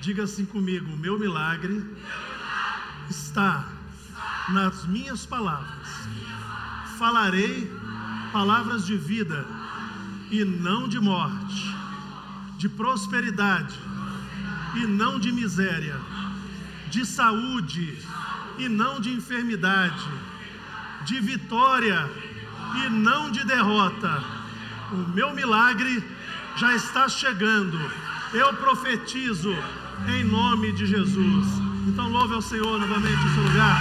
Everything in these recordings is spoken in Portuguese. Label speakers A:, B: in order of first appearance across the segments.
A: Diga assim comigo: o meu milagre está nas minhas palavras. Falarei palavras de vida e não de morte, de prosperidade e não de miséria, de saúde e não de enfermidade, de vitória e não de derrota. O meu milagre já está chegando. Eu profetizo em nome de Jesus. Então louve ao Senhor novamente no seu lugar.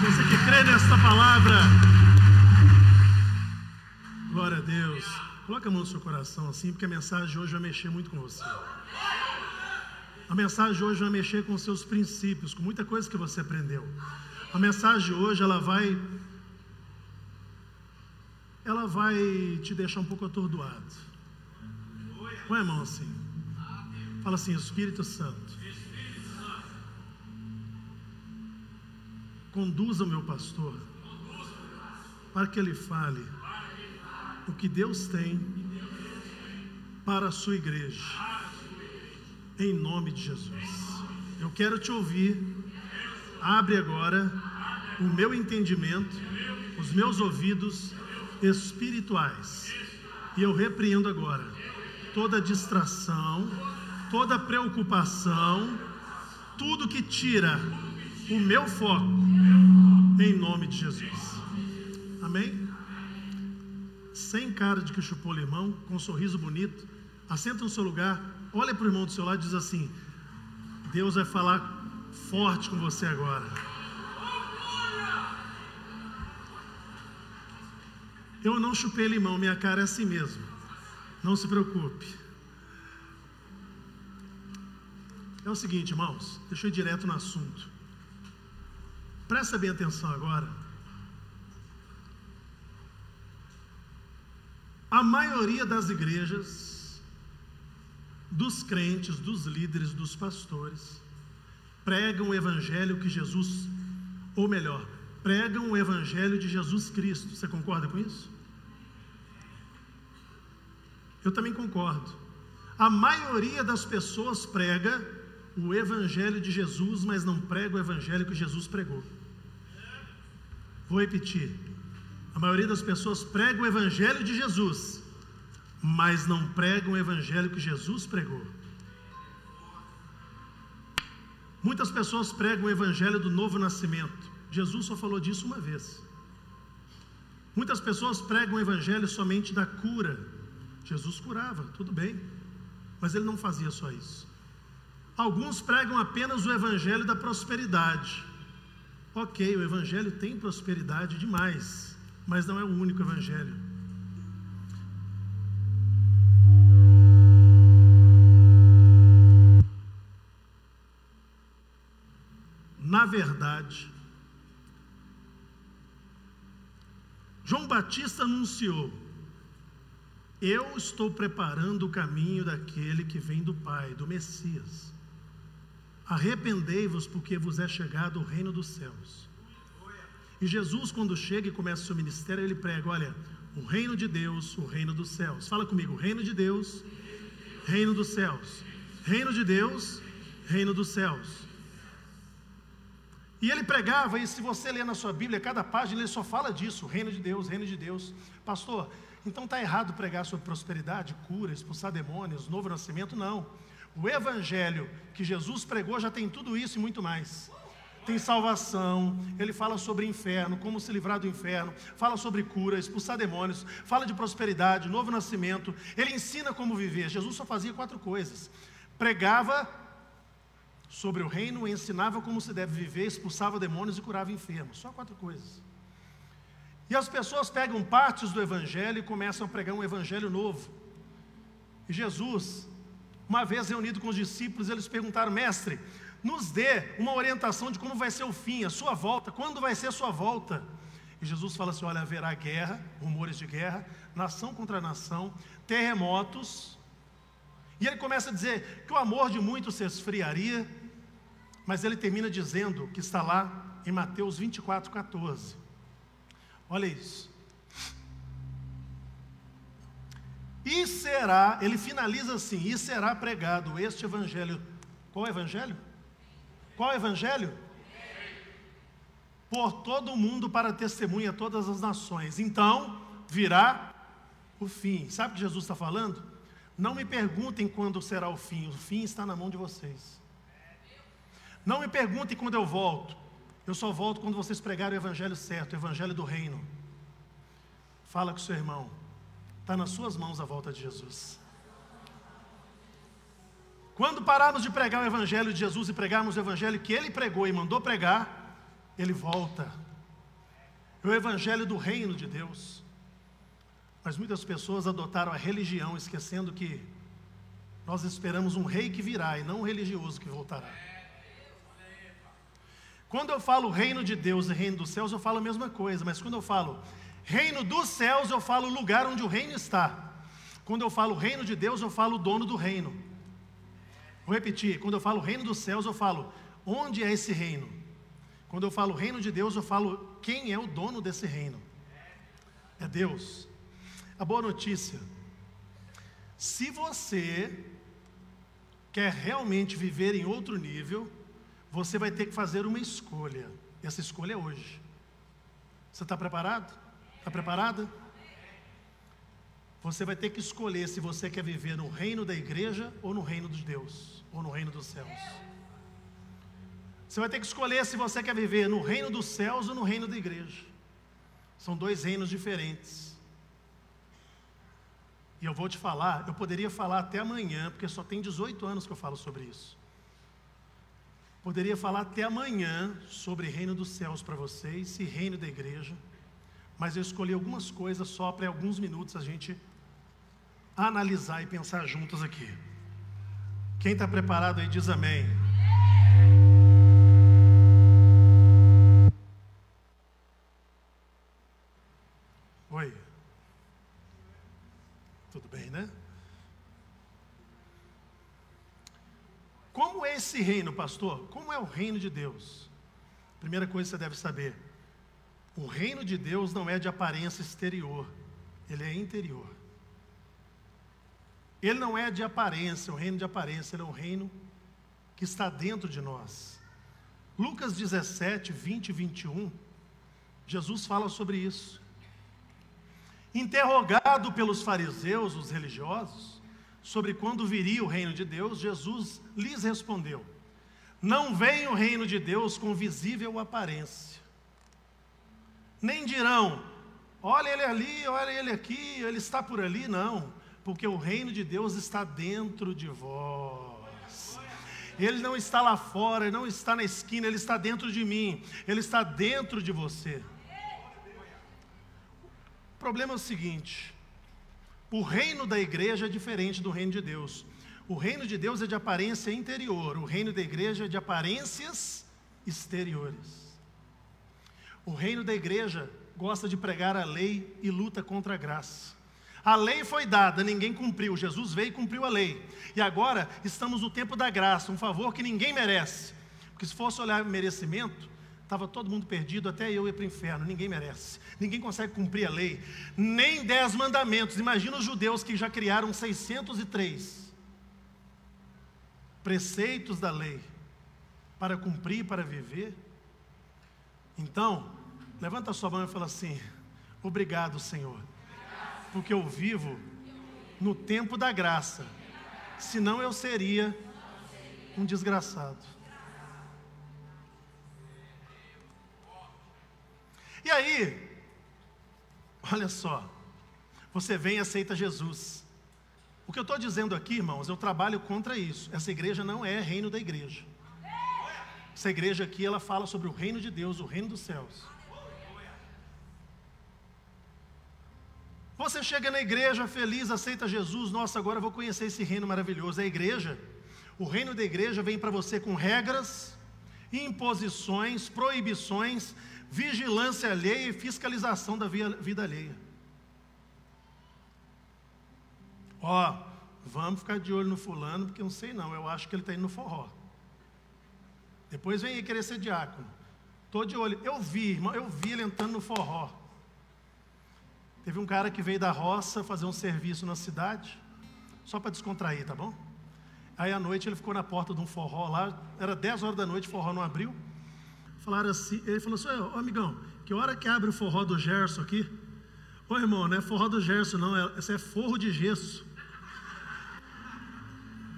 A: Você que crê nesta palavra. Glória a Deus. Coloque a mão no seu coração assim, porque a mensagem de hoje vai mexer muito com você. A mensagem de hoje vai mexer com seus princípios, com muita coisa que você aprendeu. A mensagem de hoje ela vai ela vai te deixar um pouco atordoado. Põe a mão assim. Fala assim, Espírito Santo. Conduza o meu pastor para que ele fale o que Deus tem para a sua igreja. Em nome de Jesus. Eu quero te ouvir. Abre agora o meu entendimento, os meus ouvidos espirituais. E eu repreendo agora toda distração, toda preocupação, tudo que tira o meu foco, em nome de Jesus. Amém? Sem cara de que chupou limão, com um sorriso bonito, assenta no seu lugar, olha para o irmão do seu lado e diz assim: Deus vai falar forte com você agora. Eu não chupei limão, minha cara é assim mesmo. Não se preocupe. É o seguinte, irmãos, deixa eu ir direto no assunto. Presta bem atenção agora. A maioria das igrejas, dos crentes, dos líderes, dos pastores, pregam o evangelho que Jesus, ou melhor, pregam o evangelho de Jesus Cristo. Você concorda com isso? Eu também concordo. A maioria das pessoas prega o Evangelho de Jesus, mas não prega o Evangelho que Jesus pregou. Vou repetir. A maioria das pessoas prega o Evangelho de Jesus, mas não pregam o Evangelho que Jesus pregou. Muitas pessoas pregam o Evangelho do novo nascimento. Jesus só falou disso uma vez. Muitas pessoas pregam o Evangelho somente da cura Jesus curava, tudo bem, mas ele não fazia só isso. Alguns pregam apenas o evangelho da prosperidade. Ok, o evangelho tem prosperidade demais, mas não é o único evangelho. Na verdade, João Batista anunciou eu estou preparando o caminho daquele que vem do Pai, do Messias. Arrependei-vos, porque vos é chegado o reino dos céus. E Jesus, quando chega e começa o seu ministério, ele prega: olha, o reino de Deus, o reino dos céus. Fala comigo: reino de Deus, reino dos céus. Reino de Deus, reino dos céus. E ele pregava, e se você ler na sua Bíblia, cada página ele só fala disso: reino de Deus, reino de Deus. Pastor, então está errado pregar sobre prosperidade, cura, expulsar demônios, novo nascimento? Não. O evangelho que Jesus pregou já tem tudo isso e muito mais. Tem salvação, ele fala sobre inferno, como se livrar do inferno, fala sobre cura, expulsar demônios, fala de prosperidade, novo nascimento, ele ensina como viver. Jesus só fazia quatro coisas: pregava sobre o reino, ensinava como se deve viver, expulsava demônios e curava enfermos. Só quatro coisas. E as pessoas pegam partes do Evangelho e começam a pregar um Evangelho novo. E Jesus, uma vez reunido com os discípulos, eles perguntaram: Mestre, nos dê uma orientação de como vai ser o fim, a sua volta, quando vai ser a sua volta. E Jesus fala assim: Olha, haverá guerra, rumores de guerra, nação contra nação, terremotos. E ele começa a dizer que o amor de muitos se esfriaria, mas ele termina dizendo que está lá em Mateus 24, 14 Olha isso. E será, ele finaliza assim: e será pregado este evangelho Qual evangelho? Qual evangelho? Por todo o mundo para testemunha todas as nações. Então virá o fim. Sabe o que Jesus está falando? Não me perguntem quando será o fim, o fim está na mão de vocês. Não me perguntem quando eu volto, eu só volto quando vocês pregarem o evangelho certo, o evangelho do reino. Fala com seu irmão, está nas suas mãos a volta de Jesus. Quando pararmos de pregar o Evangelho de Jesus e pregarmos o Evangelho que ele pregou e mandou pregar, ele volta. É o Evangelho do reino de Deus. Mas muitas pessoas adotaram a religião, esquecendo que nós esperamos um rei que virá e não um religioso que voltará. Quando eu falo reino de Deus e reino dos céus, eu falo a mesma coisa, mas quando eu falo reino dos céus, eu falo lugar onde o reino está. Quando eu falo reino de Deus, eu falo dono do reino. Vou repetir: quando eu falo reino dos céus, eu falo onde é esse reino. Quando eu falo reino de Deus, eu falo quem é o dono desse reino. É Deus. A boa notícia: se você quer realmente viver em outro nível, você vai ter que fazer uma escolha. Essa escolha é hoje. Você está preparado? Está preparada? Você vai ter que escolher se você quer viver no reino da igreja ou no reino de Deus, ou no reino dos céus. Você vai ter que escolher se você quer viver no reino dos céus ou no reino da igreja. São dois reinos diferentes. E eu vou te falar, eu poderia falar até amanhã, porque só tem 18 anos que eu falo sobre isso. Poderia falar até amanhã sobre reino dos céus para vocês e reino da igreja, mas eu escolhi algumas coisas só para alguns minutos a gente analisar e pensar juntos aqui. Quem está preparado aí diz amém. Oi. Tudo bem, né? Como é esse reino, pastor? Como é o reino de Deus? Primeira coisa que você deve saber: o reino de Deus não é de aparência exterior, ele é interior. Ele não é de aparência, o reino de aparência, ele é um reino que está dentro de nós. Lucas 17, 20 e 21, Jesus fala sobre isso. Interrogado pelos fariseus, os religiosos, sobre quando viria o reino de Deus, Jesus lhes respondeu: Não vem o reino de Deus com visível aparência. Nem dirão, olha ele ali, olha ele aqui, ele está por ali, não porque o reino de Deus está dentro de vós. Ele não está lá fora, ele não está na esquina, ele está dentro de mim, ele está dentro de você. O problema é o seguinte: o reino da igreja é diferente do reino de Deus. O reino de Deus é de aparência interior, o reino da igreja é de aparências exteriores. O reino da igreja gosta de pregar a lei e luta contra a graça. A lei foi dada, ninguém cumpriu. Jesus veio e cumpriu a lei. E agora estamos no tempo da graça, um favor que ninguém merece. Porque se fosse olhar merecimento, estava todo mundo perdido, até eu ir para o inferno. Ninguém merece. Ninguém consegue cumprir a lei. Nem dez mandamentos. Imagina os judeus que já criaram 603 preceitos da lei para cumprir, para viver. Então, levanta a sua mão e fala assim: Obrigado, Senhor porque eu vivo no tempo da graça. Senão eu seria um desgraçado. E aí, olha só, você vem e aceita Jesus. O que eu estou dizendo aqui, irmãos, eu trabalho contra isso. Essa igreja não é reino da igreja. Essa igreja aqui, ela fala sobre o reino de Deus, o reino dos céus. Você chega na igreja feliz, aceita Jesus, nossa, agora vou conhecer esse reino maravilhoso. A igreja, o reino da igreja vem para você com regras, imposições, proibições, vigilância alheia e fiscalização da vida alheia. Ó, vamos ficar de olho no fulano, porque eu não sei não, eu acho que ele está indo no forró. Depois vem aí querer ser diácono. Estou de olho. Eu vi, irmão, eu vi ele entrando no forró. Teve um cara que veio da roça fazer um serviço na cidade, só para descontrair, tá bom? Aí à noite ele ficou na porta de um forró lá, era 10 horas da noite, forró não abriu. Falaram assim, ele falou assim: Ô amigão, que hora que abre o forró do Gerson aqui? Ô irmão, não é forró do Gerson, não, é, esse é forro de gesso.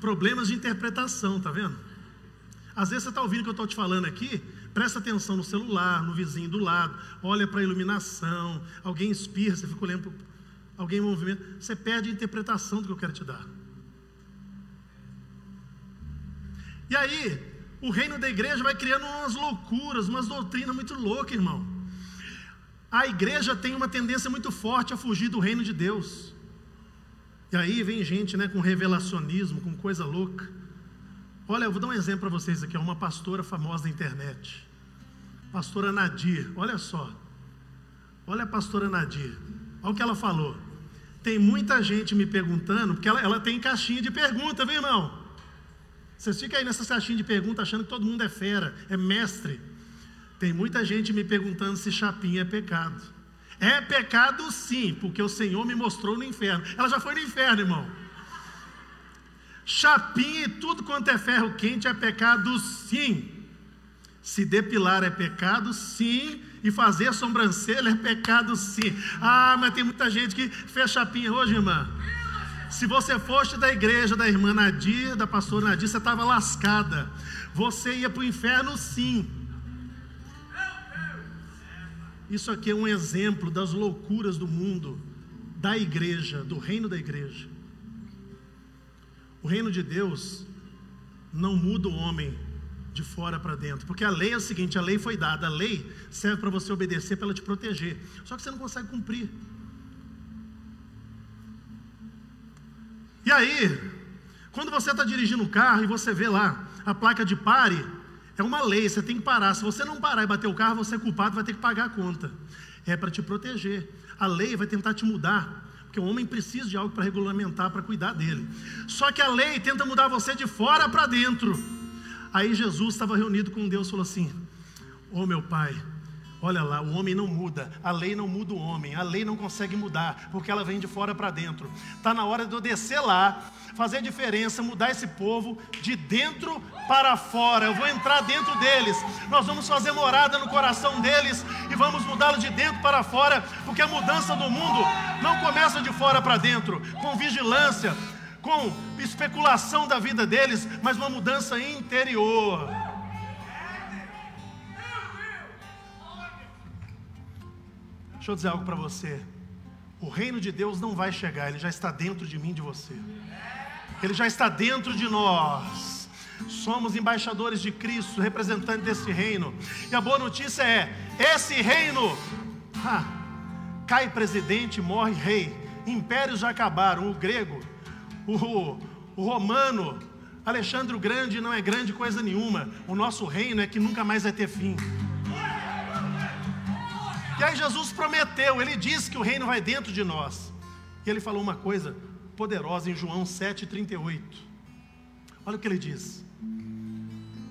A: Problemas de interpretação, tá vendo? Às vezes você está ouvindo o que eu estou te falando aqui, presta atenção no celular, no vizinho do lado, olha para a iluminação, alguém espirra, você fica olhando, alguém em movimento, você perde a interpretação do que eu quero te dar. E aí, o reino da igreja vai criando umas loucuras, umas doutrinas muito loucas, irmão. A igreja tem uma tendência muito forte a fugir do reino de Deus. E aí vem gente né, com revelacionismo, com coisa louca. Olha, eu vou dar um exemplo para vocês aqui, uma pastora famosa da internet. Pastora Nadir, olha só. Olha a pastora Nadir. Olha o que ela falou. Tem muita gente me perguntando, porque ela, ela tem caixinha de pergunta, viu, irmão? Vocês ficam aí nessa caixinha de pergunta achando que todo mundo é fera, é mestre. Tem muita gente me perguntando se chapinha é pecado. É pecado sim, porque o Senhor me mostrou no inferno. Ela já foi no inferno, irmão. Chapinha e tudo quanto é ferro quente é pecado sim. Se depilar é pecado sim. E fazer sobrancelha é pecado sim. Ah, mas tem muita gente que fez chapinha hoje, irmã. Se você fosse da igreja da irmã Nadir, da pastora Nadir, você estava lascada. Você ia para o inferno sim. Isso aqui é um exemplo das loucuras do mundo, da igreja, do reino da igreja. O reino de Deus não muda o homem de fora para dentro, porque a lei é o seguinte: a lei foi dada, a lei serve para você obedecer, para ela te proteger, só que você não consegue cumprir. E aí, quando você está dirigindo um carro e você vê lá a placa de pare, é uma lei, você tem que parar. Se você não parar e bater o carro, você é culpado, vai ter que pagar a conta. É para te proteger. A lei vai tentar te mudar, porque o homem precisa de algo para regulamentar, para cuidar dele. Só que a lei tenta mudar você de fora para dentro. Aí Jesus estava reunido com Deus e falou assim: Ô oh, meu pai, Olha lá, o homem não muda, a lei não muda o homem, a lei não consegue mudar, porque ela vem de fora para dentro. Está na hora de eu descer lá, fazer diferença, mudar esse povo de dentro para fora. Eu vou entrar dentro deles, nós vamos fazer morada no coração deles e vamos mudá-lo de dentro para fora, porque a mudança do mundo não começa de fora para dentro, com vigilância, com especulação da vida deles, mas uma mudança interior. Deixa eu dizer algo para você. O reino de Deus não vai chegar, ele já está dentro de mim, de você. Ele já está dentro de nós. Somos embaixadores de Cristo, representantes desse reino. E a boa notícia é: esse reino, ah, cai presidente, morre rei. Impérios já acabaram. O grego, o, o romano, Alexandre o Grande não é grande coisa nenhuma. O nosso reino é que nunca mais vai ter fim. E aí Jesus prometeu, ele disse que o reino vai dentro de nós. E ele falou uma coisa poderosa em João 7,38. Olha o que ele diz.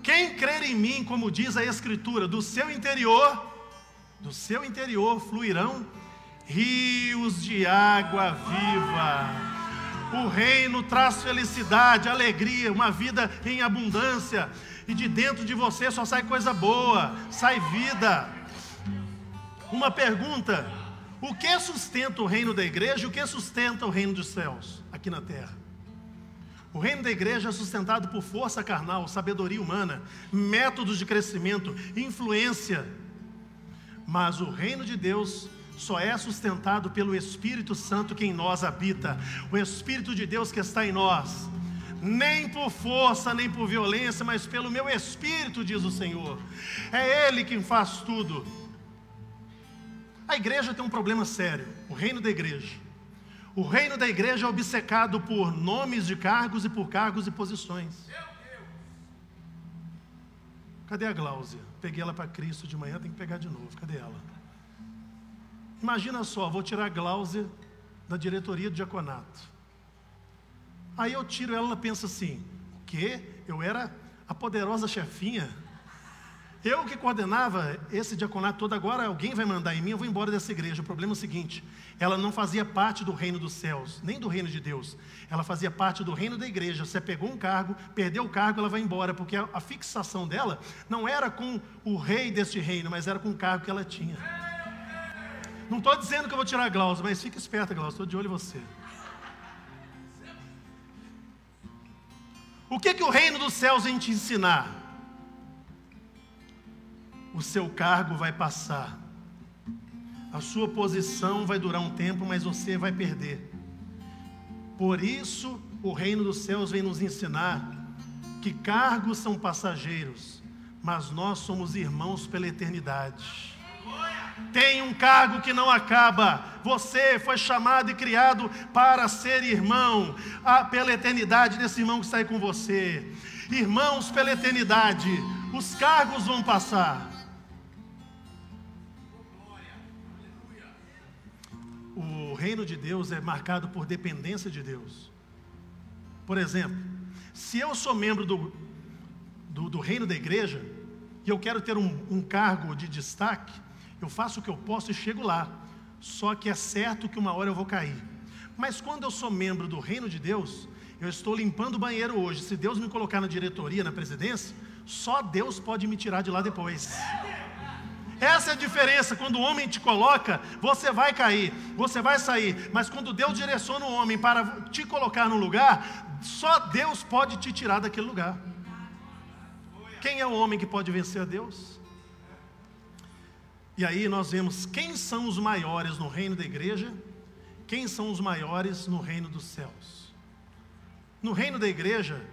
A: Quem crer em mim, como diz a Escritura, do seu interior, do seu interior fluirão rios de água viva. O reino traz felicidade, alegria, uma vida em abundância, e de dentro de você só sai coisa boa, sai vida. Uma pergunta: o que sustenta o reino da igreja e o que sustenta o reino dos céus aqui na terra? O reino da igreja é sustentado por força carnal, sabedoria humana, métodos de crescimento, influência. Mas o reino de Deus só é sustentado pelo Espírito Santo que em nós habita, o Espírito de Deus que está em nós. Nem por força, nem por violência, mas pelo meu Espírito, diz o Senhor. É Ele quem faz tudo. A igreja tem um problema sério, o reino da igreja. O reino da igreja é obcecado por nomes de cargos e por cargos e posições. Cadê a Gláusia? Peguei ela para Cristo de manhã, tem que pegar de novo. Cadê ela? Imagina só, vou tirar a Gláusia da diretoria do diaconato. Aí eu tiro ela, ela pensa assim: o quê? Eu era a poderosa chefinha? Eu que coordenava esse diaconato todo, agora alguém vai mandar em mim, eu vou embora dessa igreja. O problema é o seguinte: ela não fazia parte do reino dos céus, nem do reino de Deus. Ela fazia parte do reino da igreja. Você pegou um cargo, perdeu o cargo, ela vai embora, porque a, a fixação dela não era com o rei deste reino, mas era com o cargo que ela tinha. Não estou dizendo que eu vou tirar a Glaucia, mas fica esperta, Glaucia, estou de olho em você. O que, que o reino dos céus vem te ensinar? o seu cargo vai passar. A sua posição vai durar um tempo, mas você vai perder. Por isso, o reino dos céus vem nos ensinar que cargos são passageiros, mas nós somos irmãos pela eternidade. Tem um cargo que não acaba. Você foi chamado e criado para ser irmão ah, pela eternidade desse irmão que aí com você. Irmãos pela eternidade. Os cargos vão passar, reino de Deus é marcado por dependência de Deus. Por exemplo, se eu sou membro do, do, do reino da igreja e eu quero ter um, um cargo de destaque, eu faço o que eu posso e chego lá. Só que é certo que uma hora eu vou cair. Mas quando eu sou membro do reino de Deus, eu estou limpando o banheiro hoje. Se Deus me colocar na diretoria, na presidência, só Deus pode me tirar de lá depois. Essa é a diferença. Quando o homem te coloca, você vai cair, você vai sair. Mas quando Deus direciona o homem para te colocar no lugar, só Deus pode te tirar daquele lugar. Quem é o homem que pode vencer a Deus? E aí nós vemos quem são os maiores no reino da igreja, quem são os maiores no reino dos céus. No reino da igreja,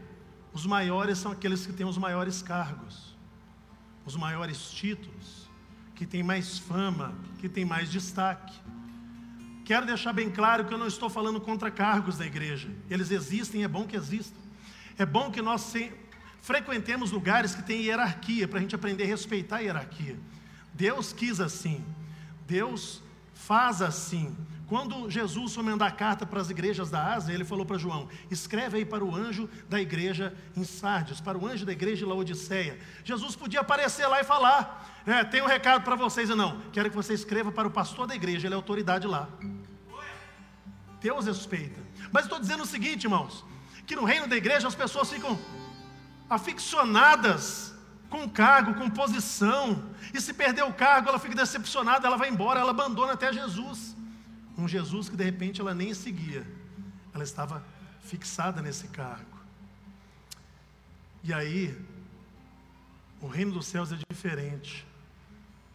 A: os maiores são aqueles que têm os maiores cargos, os maiores títulos que tem mais fama, que tem mais destaque. Quero deixar bem claro que eu não estou falando contra cargos da igreja. Eles existem, é bom que existam. É bom que nós frequentemos lugares que têm hierarquia, para a gente aprender a respeitar a hierarquia. Deus quis assim. Deus faz assim. Quando Jesus foi mandar carta para as igrejas da Ásia, ele falou para João: escreve aí para o anjo da igreja em Sardes, para o anjo da igreja em Laodiceia. Jesus podia aparecer lá e falar: é, tem um recado para vocês, ou não, quero que você escreva para o pastor da igreja, ele é autoridade lá. Deus respeita. Mas estou dizendo o seguinte, irmãos: que no reino da igreja as pessoas ficam aficionadas com cargo, com posição, e se perder o cargo, ela fica decepcionada, ela vai embora, ela abandona até Jesus. Um Jesus que de repente ela nem seguia, ela estava fixada nesse cargo. E aí, o reino dos céus é diferente.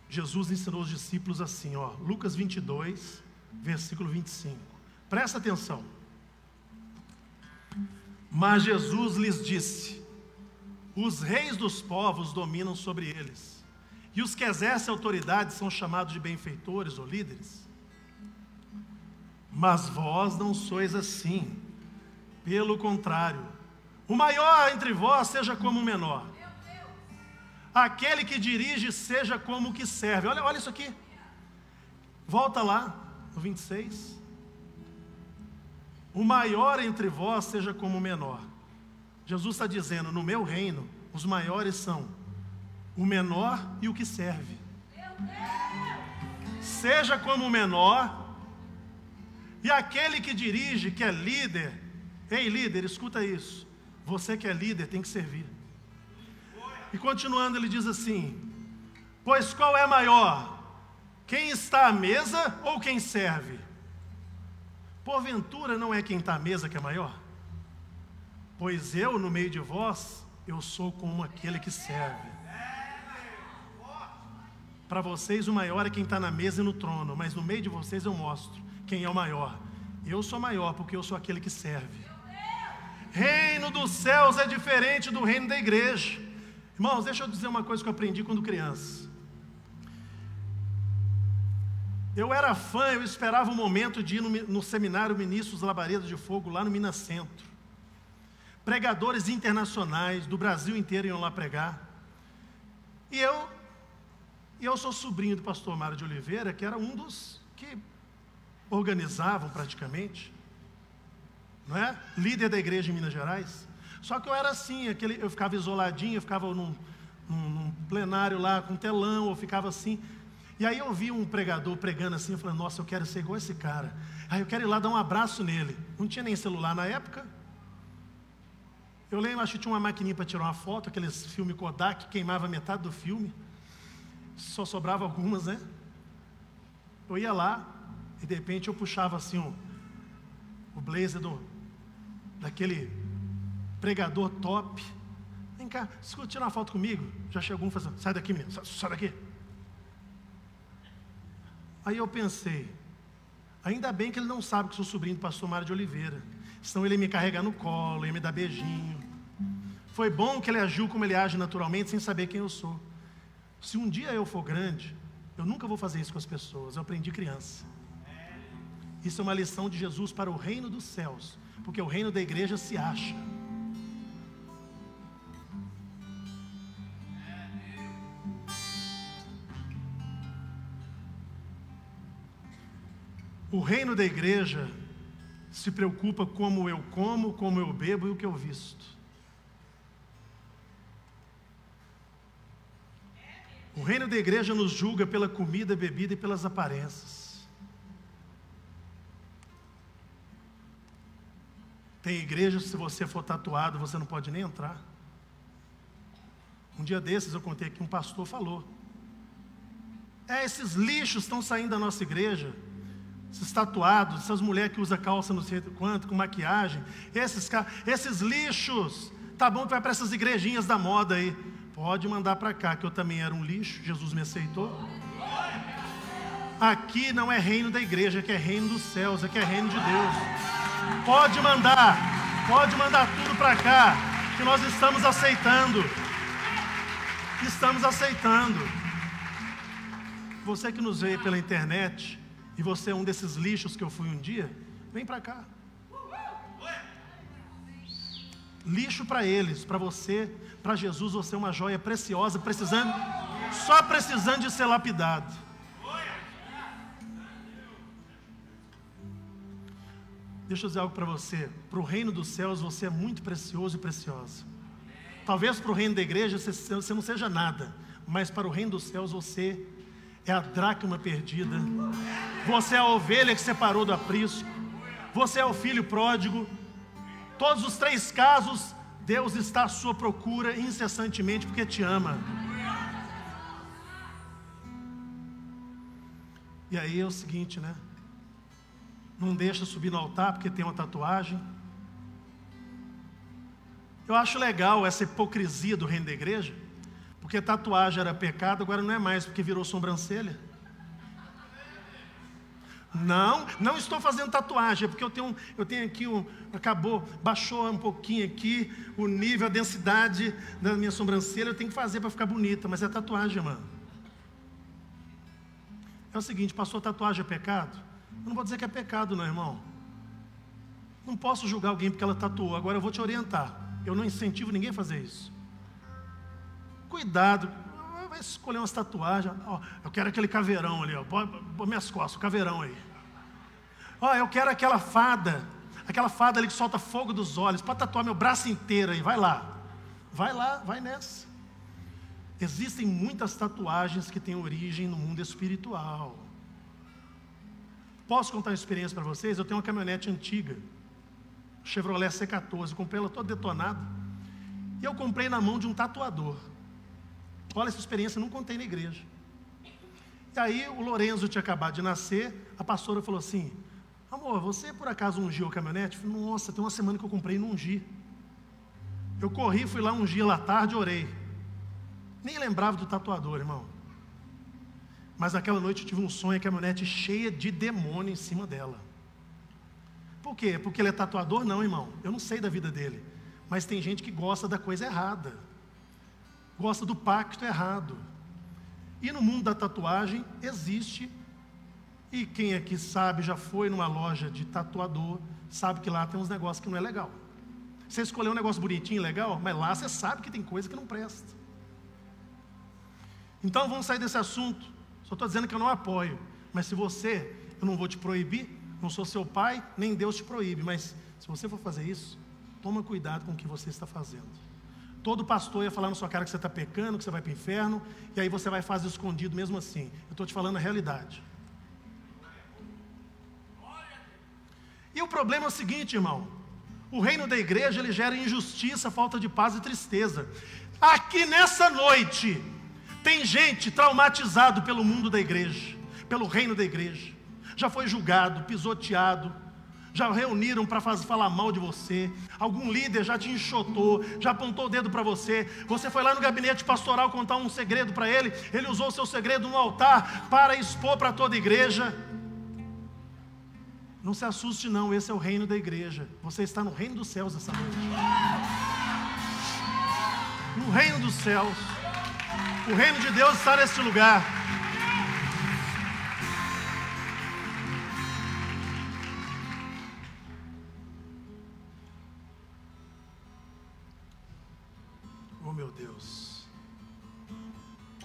A: Jesus ensinou os discípulos assim, ó, Lucas 22, versículo 25. Presta atenção. Mas Jesus lhes disse: Os reis dos povos dominam sobre eles, e os que exercem autoridade são chamados de benfeitores ou líderes. Mas vós não sois assim. Pelo contrário, o maior entre vós seja como o menor Aquele que dirige seja como o que serve. Olha, olha isso aqui. Volta lá, no 26. O maior entre vós seja como o menor. Jesus está dizendo: no meu reino, os maiores são o menor e o que serve. Seja como o menor, e aquele que dirige, que é líder. Ei, líder, escuta isso. Você que é líder tem que servir. E continuando, ele diz assim: Pois qual é maior? Quem está à mesa ou quem serve? Porventura não é quem está à mesa que é maior? Pois eu, no meio de vós, eu sou como aquele que serve. Para vocês, o maior é quem está na mesa e no trono, mas no meio de vocês eu mostro quem é o maior. Eu sou maior porque eu sou aquele que serve. Reino dos céus é diferente do reino da igreja. Irmãos, deixa eu dizer uma coisa que eu aprendi quando criança. Eu era fã, eu esperava o momento de ir no, no seminário Ministros Labaredas de Fogo, lá no Minas Centro. Pregadores internacionais do Brasil inteiro iam lá pregar. E eu, eu sou sobrinho do pastor Mário de Oliveira, que era um dos que organizavam praticamente, não é? Líder da igreja em Minas Gerais. Só que eu era assim, aquele, eu ficava isoladinho, eu ficava num, num, num plenário lá com telão, ou ficava assim. E aí eu vi um pregador pregando assim, eu falei, nossa, eu quero ser igual esse cara. Aí eu quero ir lá dar um abraço nele. Não tinha nem celular na época. Eu lembro, acho que tinha uma maquininha para tirar uma foto, aqueles filmes Kodak que queimava metade do filme. Só sobrava algumas, né? Eu ia lá e de repente eu puxava assim o, o blazer do, daquele pregador top. Vem cá, escuta, tira uma foto comigo. Já chegou um fazendo, sai daqui, menino, sai, sai daqui. Aí eu pensei, ainda bem que ele não sabe que sou sobrinho do pastor Mário de Oliveira. Senão ele ia me carregar no colo, ia me dar beijinho. Foi bom que ele agiu como ele age naturalmente, sem saber quem eu sou. Se um dia eu for grande, eu nunca vou fazer isso com as pessoas. Eu aprendi criança. Isso é uma lição de Jesus para o reino dos céus, porque o reino da igreja se acha. O reino da igreja se preocupa como eu como, como eu bebo e o que eu visto. O reino da igreja nos julga pela comida, bebida e pelas aparências. Tem igreja, se você for tatuado, você não pode nem entrar. Um dia desses eu contei que um pastor falou: É, esses lixos estão saindo da nossa igreja esses tatuados, essas mulheres que usam calça não sei quanto, com maquiagem, esses, esses lixos, tá bom que vai para essas igrejinhas da moda aí. Pode mandar para cá, que eu também era um lixo, Jesus me aceitou. Aqui não é reino da igreja, aqui é reino dos céus, aqui é reino de Deus. Pode mandar, pode mandar tudo para cá, que nós estamos aceitando. Estamos aceitando. Você que nos vê pela internet, e você é um desses lixos que eu fui um dia, vem para cá. Lixo para eles, para você, para Jesus, você é uma joia preciosa, precisando, só precisando de ser lapidado. Deixa eu dizer algo para você. Para o reino dos céus você é muito precioso e preciosa. Talvez para o reino da igreja você não seja nada, mas para o reino dos céus você é a dracma perdida, você é a ovelha que separou do aprisco, você é o filho pródigo. Todos os três casos, Deus está à sua procura incessantemente porque te ama. E aí é o seguinte, né? Não deixa subir no altar porque tem uma tatuagem. Eu acho legal essa hipocrisia do reino da igreja. Porque tatuagem era pecado, agora não é mais, porque virou sobrancelha. Não, não estou fazendo tatuagem, é porque eu tenho, eu tenho aqui um. Acabou, baixou um pouquinho aqui o nível, a densidade da minha sobrancelha, eu tenho que fazer para ficar bonita, mas é tatuagem, mano. É o seguinte, passou tatuagem é pecado? Eu não vou dizer que é pecado, não, irmão. Não posso julgar alguém porque ela tatuou, agora eu vou te orientar. Eu não incentivo ninguém a fazer isso. Cuidado, vai escolher umas tatuagens. Ó, eu quero aquele caveirão ali, ó. Põe minhas costas, o caveirão aí. Ó, eu quero aquela fada, aquela fada ali que solta fogo dos olhos. Pode tatuar meu braço inteiro aí, vai lá. Vai lá, vai nessa. Existem muitas tatuagens que têm origem no mundo espiritual. Posso contar uma experiência para vocês? Eu tenho uma caminhonete antiga, Chevrolet C14, comprei ela toda detonada. E eu comprei na mão de um tatuador. Olha essa experiência, não contei na igreja. E aí o Lorenzo tinha acabado de nascer, a pastora falou assim: Amor, você por acaso ungiu a caminhonete? Eu falei, Nossa, tem uma semana que eu comprei e não ungi. Eu corri, fui lá dia lá tarde orei. Nem lembrava do tatuador, irmão. Mas naquela noite eu tive um sonho, a caminhonete cheia de demônio em cima dela. Por quê? Porque ele é tatuador? Não, irmão. Eu não sei da vida dele. Mas tem gente que gosta da coisa errada gosta do pacto errado. E no mundo da tatuagem existe, e quem aqui sabe, já foi numa loja de tatuador, sabe que lá tem uns negócios que não é legal. Você escolheu um negócio bonitinho, legal, mas lá você sabe que tem coisa que não presta. Então vamos sair desse assunto. Só estou dizendo que eu não apoio. Mas se você, eu não vou te proibir, não sou seu pai, nem Deus te proíbe. Mas se você for fazer isso, toma cuidado com o que você está fazendo. Todo pastor ia falar na sua cara que você está pecando, que você vai para o inferno, e aí você vai fazer escondido mesmo assim. Eu estou te falando a realidade. E o problema é o seguinte, irmão: o reino da igreja ele gera injustiça, falta de paz e tristeza. Aqui nessa noite, tem gente traumatizado pelo mundo da igreja, pelo reino da igreja. Já foi julgado, pisoteado, já reuniram para falar mal de você, algum líder já te enxotou, já apontou o dedo para você, você foi lá no gabinete pastoral contar um segredo para ele, ele usou o seu segredo no altar para expor para toda a igreja. Não se assuste, não, esse é o reino da igreja. Você está no reino dos céus essa noite. No reino dos céus. O reino de Deus está nesse lugar.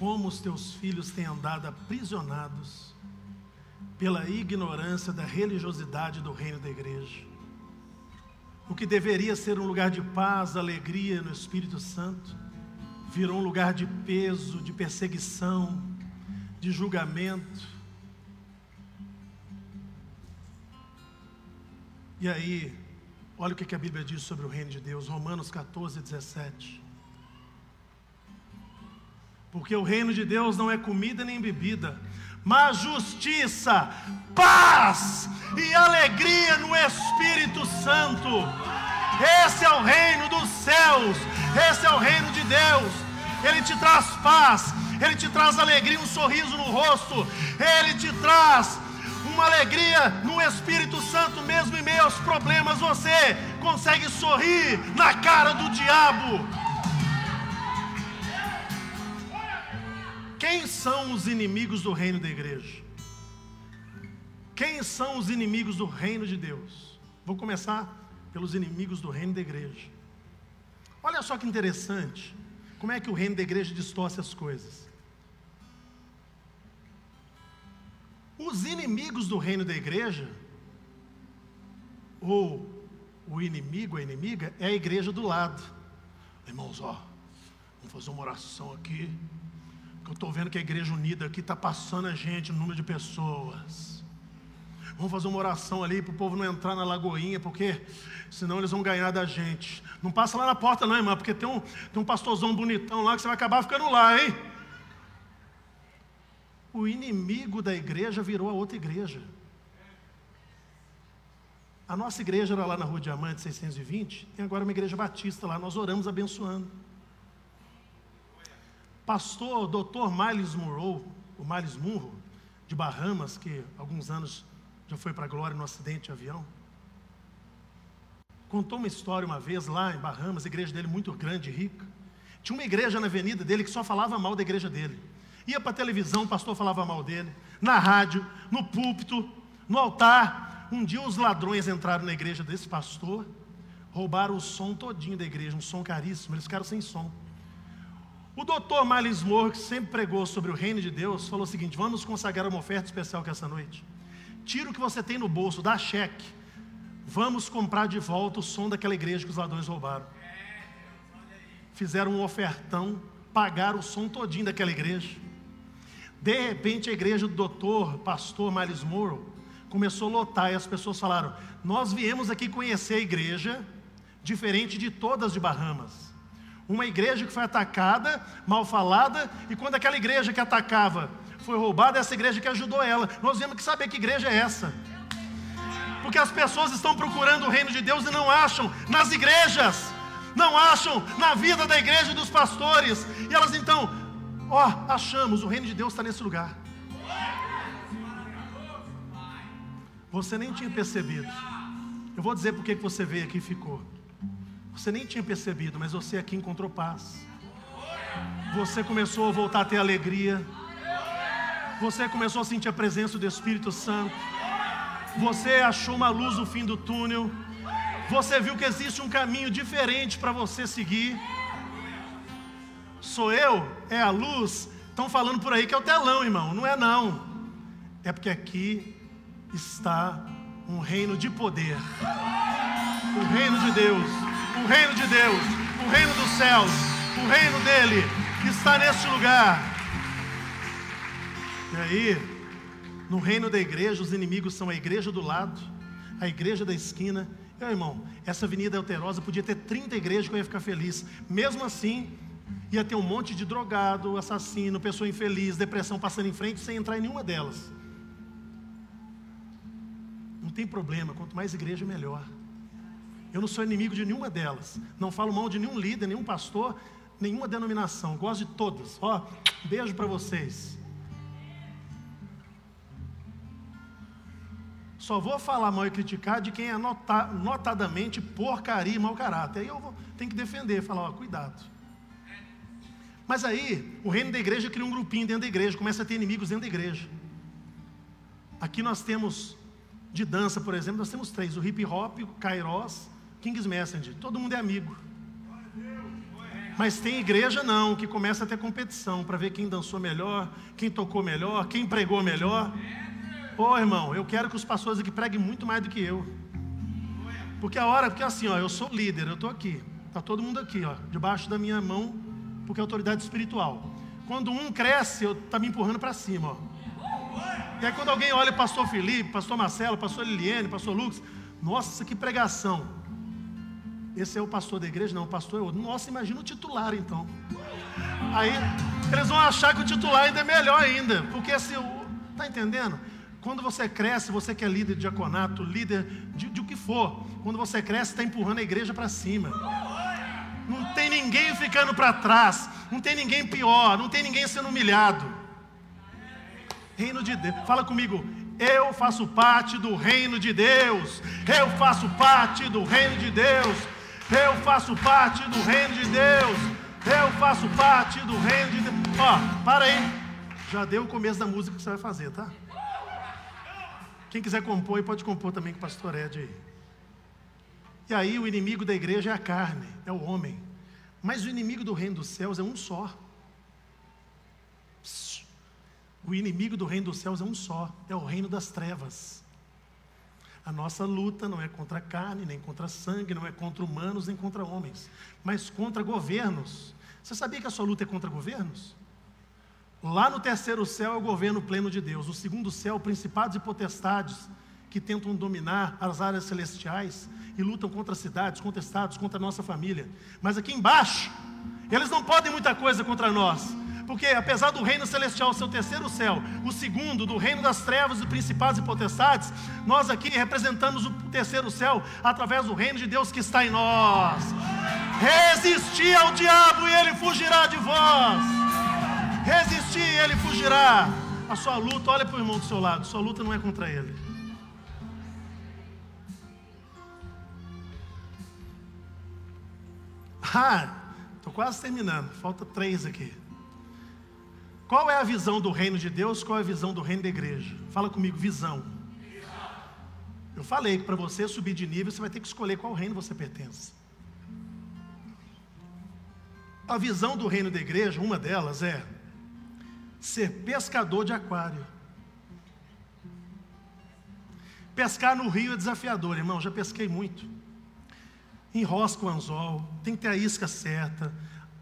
A: Como os teus filhos têm andado aprisionados pela ignorância da religiosidade do reino da igreja. O que deveria ser um lugar de paz, alegria no Espírito Santo, virou um lugar de peso, de perseguição, de julgamento. E aí, olha o que a Bíblia diz sobre o reino de Deus, Romanos 14, 17. Porque o reino de Deus não é comida nem bebida, mas justiça, paz e alegria no Espírito Santo. Esse é o reino dos céus, esse é o reino de Deus. Ele te traz paz, Ele te traz alegria, um sorriso no rosto, Ele te traz uma alegria no Espírito Santo, mesmo em meio aos problemas, você consegue sorrir na cara do diabo. Quem são os inimigos do reino da igreja? Quem são os inimigos do reino de Deus? Vou começar pelos inimigos do reino da igreja. Olha só que interessante. Como é que o reino da igreja distorce as coisas? Os inimigos do reino da igreja, ou o inimigo, a inimiga, é a igreja do lado. Irmãos, ó, vamos fazer uma oração aqui. Eu estou vendo que a igreja unida aqui está passando a gente no número de pessoas. Vamos fazer uma oração ali para o povo não entrar na lagoinha, porque senão eles vão ganhar da gente. Não passa lá na porta, não, irmã, porque tem um, tem um pastorzão bonitão lá que você vai acabar ficando lá, hein? O inimigo da igreja virou a outra igreja. A nossa igreja era lá na Rua Diamante 620, tem agora uma igreja batista lá, nós oramos abençoando. Pastor Dr. Miles Monroe, o Miles Munro, de Bahamas, que alguns anos já foi para a glória no acidente de avião. Contou uma história uma vez lá em Bahamas, a igreja dele muito grande e rica. Tinha uma igreja na avenida dele que só falava mal da igreja dele. Ia para a televisão, o pastor falava mal dele, na rádio, no púlpito, no altar. Um dia os ladrões entraram na igreja desse pastor, roubaram o som todinho da igreja, um som caríssimo, eles ficaram sem som. O doutor Miles Moore, que sempre pregou sobre o reino de Deus, falou o seguinte: vamos consagrar uma oferta especial que essa noite. Tira o que você tem no bolso, dá cheque. Vamos comprar de volta o som daquela igreja que os ladrões roubaram. Fizeram um ofertão, pagaram o som todinho daquela igreja. De repente a igreja do doutor, pastor Miles Moore, começou a lotar e as pessoas falaram: Nós viemos aqui conhecer a igreja, diferente de todas de Bahamas. Uma igreja que foi atacada, mal falada, e quando aquela igreja que atacava foi roubada, essa igreja que ajudou ela. Nós temos que saber que igreja é essa. Porque as pessoas estão procurando o reino de Deus e não acham nas igrejas, não acham na vida da igreja e dos pastores. E elas então, ó, achamos, o reino de Deus está nesse lugar. Você nem tinha percebido. Eu vou dizer por que você veio aqui e ficou. Você nem tinha percebido, mas você aqui encontrou paz. Você começou a voltar a ter alegria. Você começou a sentir a presença do Espírito Santo. Você achou uma luz no fim do túnel. Você viu que existe um caminho diferente para você seguir. Sou eu? É a luz? Estão falando por aí que é o telão, irmão. Não é não. É porque aqui está um reino de poder. O reino de Deus. O reino de Deus. O reino dos céus, o reino dele está neste lugar. E aí, no reino da igreja, os inimigos são a igreja do lado, a igreja da esquina. Meu irmão, essa avenida alterosa podia ter 30 igrejas que eu ia ficar feliz. Mesmo assim, ia ter um monte de drogado, assassino, pessoa infeliz, depressão passando em frente sem entrar em nenhuma delas. Não tem problema, quanto mais igreja, melhor. Eu não sou inimigo de nenhuma delas. Não falo mal de nenhum líder, nenhum pastor, nenhuma denominação. Gosto de todas. Ó, beijo para vocês. Só vou falar mal e criticar de quem é nota, notadamente porcaria e mau caráter. Aí eu vou, tenho que defender, falar, ó, cuidado. Mas aí, o reino da igreja cria um grupinho dentro da igreja, começa a ter inimigos dentro da igreja. Aqui nós temos, de dança, por exemplo, nós temos três: o hip hop, o Kairos, King's Messenger. Todo mundo é amigo. Mas tem igreja não, que começa a ter competição para ver quem dançou melhor, quem tocou melhor, quem pregou melhor. Ô oh, irmão, eu quero que os pastores aqui preguem muito mais do que eu. Porque a hora, porque assim, ó, eu sou líder, eu estou aqui. Está todo mundo aqui, ó, debaixo da minha mão, porque é autoridade espiritual. Quando um cresce, está me empurrando para cima, ó. E aí quando alguém olha pastor Felipe, pastor Marcelo, pastor Liliane, pastor Lucas, nossa, que pregação. Esse é o pastor da igreja? Não, o pastor é outro. Nossa, imagina o titular então. Aí eles vão achar que o titular ainda é melhor ainda, porque assim, tá entendendo? Quando você cresce, você que é líder de diaconato, líder de, de o que for, quando você cresce, está empurrando a igreja para cima. Não tem ninguém ficando para trás, não tem ninguém pior, não tem ninguém sendo humilhado. Reino de Deus, fala comigo, eu faço parte do reino de Deus, eu faço parte do reino de Deus, eu faço parte do reino de Deus, eu faço parte do reino de Deus. Ó, para aí, já deu o começo da música que você vai fazer, tá? Quem quiser compor, pode compor também com o pastor Ed aí. E aí o inimigo da igreja é a carne, é o homem. Mas o inimigo do reino dos céus é um só. O inimigo do reino dos céus é um só, é o reino das trevas. A nossa luta não é contra a carne, nem contra sangue, não é contra humanos, nem contra homens, mas contra governos. Você sabia que a sua luta é contra governos? Lá no terceiro céu é o governo pleno de Deus. No segundo céu, principados e potestades que tentam dominar as áreas celestiais e lutam contra cidades, contra estados, contra a nossa família. Mas aqui embaixo, eles não podem muita coisa contra nós. Porque apesar do reino celestial ser o terceiro céu, o segundo do reino das trevas e principados e potestades, nós aqui representamos o terceiro céu através do reino de Deus que está em nós. Resistir ao diabo e ele fugirá de vós resistir, ele fugirá. A sua luta, olha para o irmão do seu lado, sua luta não é contra ele. Ah, estou quase terminando, falta três aqui. Qual é a visão do reino de Deus? Qual é a visão do reino da igreja? Fala comigo, visão. Eu falei que para você subir de nível, você vai ter que escolher qual reino você pertence. A visão do reino da igreja, uma delas é ser pescador de aquário. Pescar no rio é desafiador, irmão, já pesquei muito. Enrosca o anzol, tem que ter a isca certa,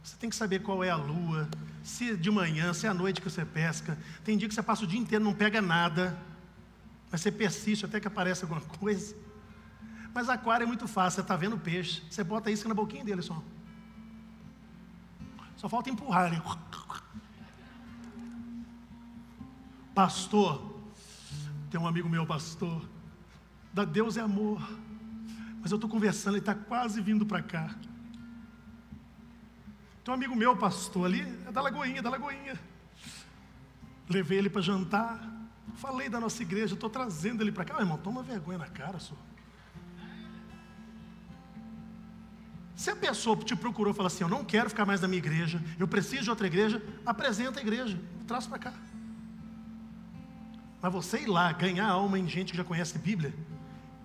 A: você tem que saber qual é a lua, se é de manhã, se é à noite que você pesca. Tem dia que você passa o dia inteiro não pega nada, mas você persiste até que apareça alguma coisa. Mas aquário é muito fácil, você está vendo peixe, você bota isca na boquinha dele só. Só falta empurrar ele. Pastor, tem um amigo meu, pastor, da Deus é amor, mas eu estou conversando, ele está quase vindo para cá. Tem um amigo meu, pastor, ali, é da Lagoinha, da Lagoinha. Levei ele para jantar, falei da nossa igreja, estou trazendo ele para cá. Meu irmão, toma vergonha na cara, senhor. Se a pessoa te procurou e falou assim: Eu não quero ficar mais na minha igreja, eu preciso de outra igreja, apresenta a igreja, traz para cá. Mas você ir lá ganhar alma em gente que já conhece Bíblia,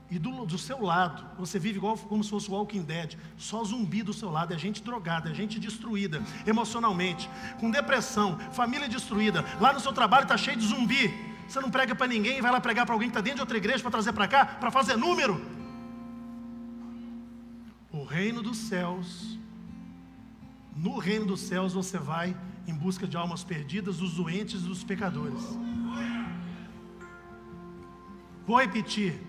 A: e do, do, seu lado, você vive igual como se fosse o Walking Dead, só zumbi do seu lado, é gente drogada, é gente destruída emocionalmente, com depressão, família destruída. Lá no seu trabalho está cheio de zumbi. Você não prega para ninguém, vai lá pregar para alguém que está dentro de outra igreja para trazer para cá, para fazer número. O reino dos céus No reino dos céus você vai em busca de almas perdidas, dos doentes e dos pecadores. Vou repetir.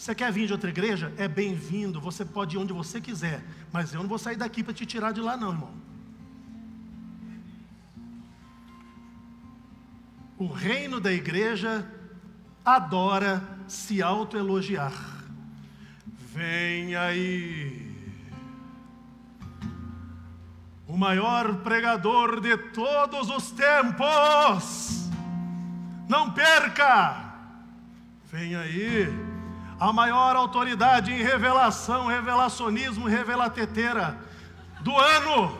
A: Você quer vir de outra igreja? É bem-vindo. Você pode ir onde você quiser. Mas eu não vou sair daqui para te tirar de lá, não, irmão. O reino da igreja adora se autoelogiar. Vem aí. O maior pregador de todos os tempos. Não perca. Vem aí. A maior autoridade em revelação, revelacionismo, revelateteira do ano.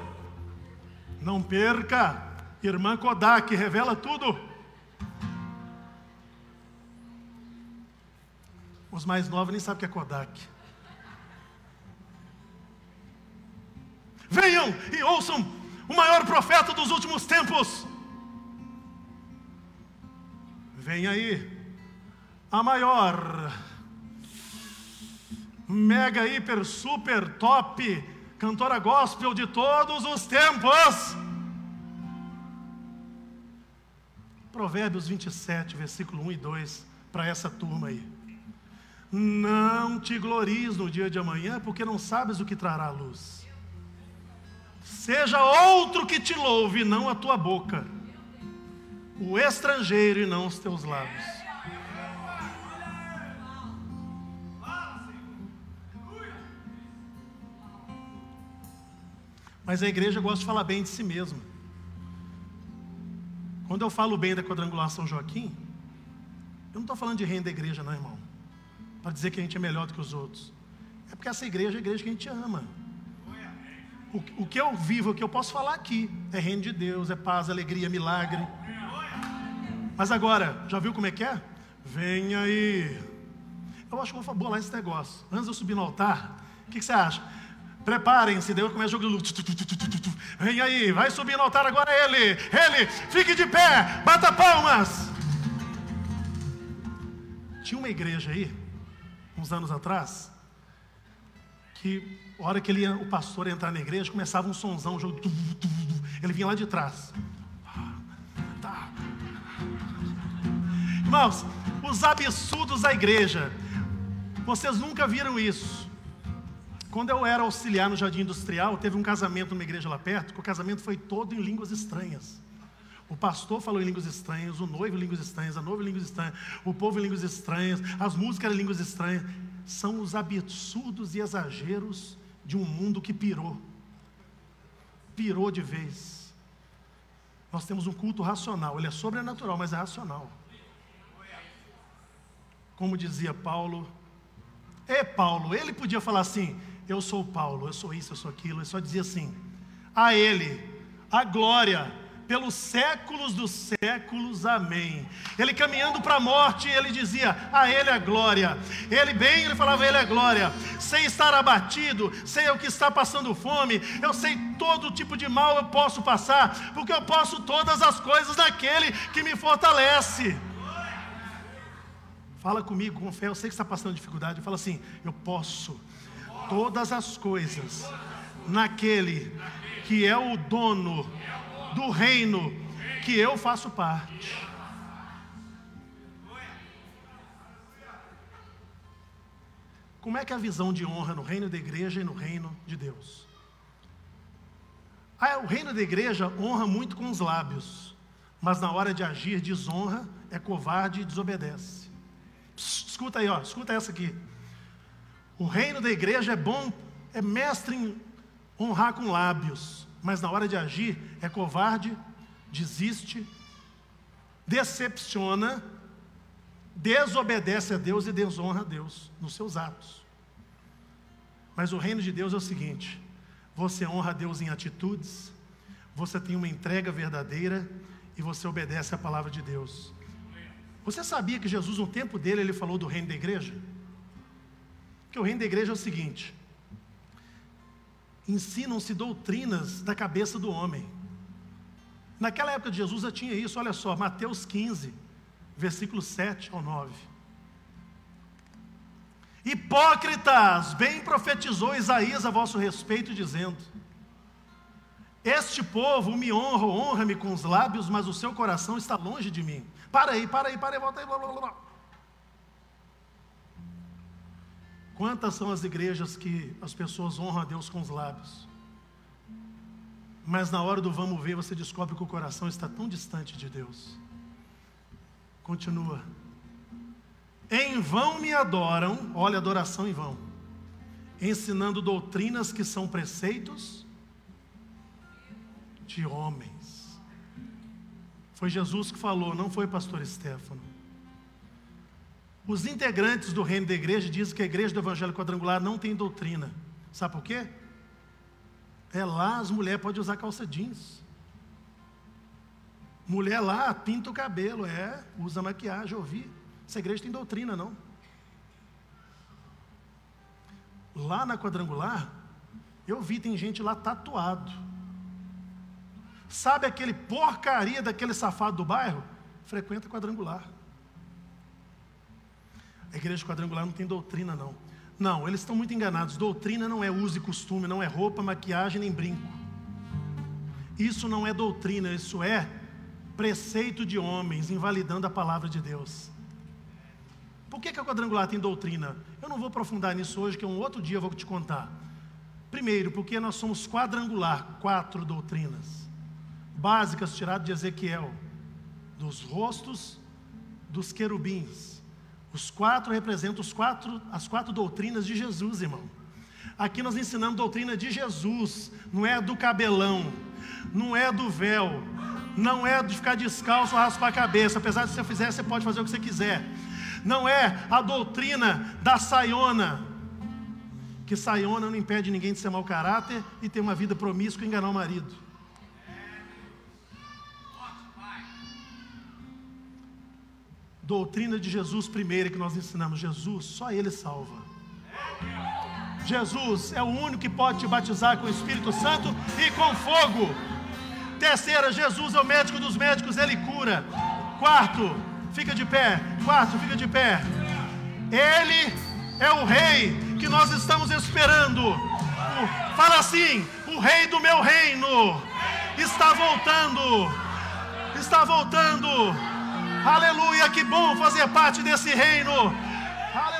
A: Não perca. Irmã Kodak revela tudo. Os mais novos nem sabem o que é Kodak. Venham e ouçam o maior profeta dos últimos tempos. Vem aí a maior, mega, hiper, super, top cantora gospel de todos os tempos. Provérbios 27, versículo 1 e 2, para essa turma aí. Não te glories no dia de amanhã, porque não sabes o que trará a luz. Seja outro que te louve, não a tua boca, o estrangeiro e não os teus lábios. Mas a igreja gosta de falar bem de si mesma. Quando eu falo bem da quadrangulação Joaquim, eu não estou falando de reino da igreja, não, irmão para dizer que a gente é melhor do que os outros. É porque essa igreja é a igreja que a gente ama. O, o que eu vivo, o que eu posso falar aqui, é reino de Deus, é paz, alegria, milagre. Mas agora, já viu como é que é? Vem aí. Eu acho que vou bolar esse negócio. Antes de eu subir no altar, o que, que você acha? Preparem-se, Deus começa luz. Vem aí, vai subir no altar agora ele. Ele, fique de pé, bata palmas. Tinha uma igreja aí, uns anos atrás, que a hora que ele o pastor ia entrar na igreja, começava um sonzão, um jogo, ele vinha lá de trás. Tá. Irmãos, os absurdos da igreja, vocês nunca viram isso. Quando eu era auxiliar no Jardim Industrial, teve um casamento numa igreja lá perto, que o casamento foi todo em línguas estranhas. O pastor falou em línguas estranhas, o noivo em línguas estranhas, a noiva em línguas estranhas, o povo em línguas estranhas, as músicas em línguas estranhas. São os absurdos e exageros de um mundo que pirou. Pirou de vez. Nós temos um culto racional, ele é sobrenatural, mas é racional. Como dizia Paulo, é Paulo, ele podia falar assim: Eu sou Paulo, eu sou isso, eu sou aquilo. Ele só dizia assim: A ele, a glória pelos séculos dos séculos, amém. Ele caminhando para a morte, ele dizia: A Ele a glória. Ele bem, ele falava: Ele a glória. Sem estar abatido, sei o que está passando fome, eu sei todo tipo de mal eu posso passar, porque eu posso todas as coisas naquele que me fortalece. Fala comigo com fé, eu sei que está passando dificuldade. Fala assim: Eu posso todas as coisas naquele que é o dono do reino que eu faço parte. Como é que é a visão de honra no reino da igreja e no reino de Deus? Ah, o reino da igreja honra muito com os lábios, mas na hora de agir desonra, é covarde e desobedece. Escuta aí, ó, escuta essa aqui. O reino da igreja é bom, é mestre em honrar com lábios, mas na hora de agir é covarde, desiste, decepciona, desobedece a Deus e desonra a Deus nos seus atos. Mas o reino de Deus é o seguinte: você honra a Deus em atitudes, você tem uma entrega verdadeira e você obedece à palavra de Deus. Você sabia que Jesus, no tempo dele, ele falou do reino da igreja? Que o reino da igreja é o seguinte: ensinam-se doutrinas da cabeça do homem. Naquela época de Jesus já tinha isso, olha só, Mateus 15, versículo 7 ao 9. Hipócritas, bem profetizou Isaías a vosso respeito, dizendo: Este povo me honra, honra-me com os lábios, mas o seu coração está longe de mim. Para aí, para aí, para aí, volta aí, blá, blá, blá. Quantas são as igrejas que as pessoas honram a Deus com os lábios? Mas na hora do vamos ver, você descobre que o coração está tão distante de Deus. Continua. Em vão me adoram, olha adoração em vão, ensinando doutrinas que são preceitos de homens. Foi Jesus que falou, não foi pastor Stefano. Os integrantes do reino da igreja dizem que a igreja do Evangelho Quadrangular não tem doutrina. Sabe por quê? É lá as mulheres podem usar calça jeans. Mulher lá pinta o cabelo, é, usa maquiagem, ouvi. Essa igreja tem doutrina, não. Lá na quadrangular, eu vi, tem gente lá tatuado. Sabe aquele porcaria daquele safado do bairro? Frequenta quadrangular. A igreja quadrangular não tem doutrina, não. Não, eles estão muito enganados. Doutrina não é uso e costume, não é roupa, maquiagem nem brinco. Isso não é doutrina, isso é preceito de homens, invalidando a palavra de Deus. Por que, que a quadrangular tem doutrina? Eu não vou aprofundar nisso hoje, que um outro dia eu vou te contar. Primeiro, porque nós somos quadrangular, quatro doutrinas básicas tiradas de Ezequiel, dos rostos dos querubins. Os quatro representam os quatro, as quatro doutrinas de Jesus, irmão. Aqui nós ensinamos doutrina de Jesus, não é do cabelão, não é do véu, não é de ficar descalço ou raspar a cabeça. Apesar de você fizer, você pode fazer o que você quiser. Não é a doutrina da saiona, que saiona não impede ninguém de ser mau caráter e ter uma vida promíscua e enganar o marido. Doutrina de Jesus primeira que nós ensinamos. Jesus, só Ele salva. Jesus é o único que pode te batizar com o Espírito Santo e com fogo. Terceira, Jesus é o médico dos médicos, Ele cura. Quarto, fica de pé. Quarto, fica de pé. Ele é o Rei que nós estamos esperando. Fala assim: o Rei do meu reino está voltando. Está voltando. Aleluia, que bom fazer parte desse reino. Aleluia.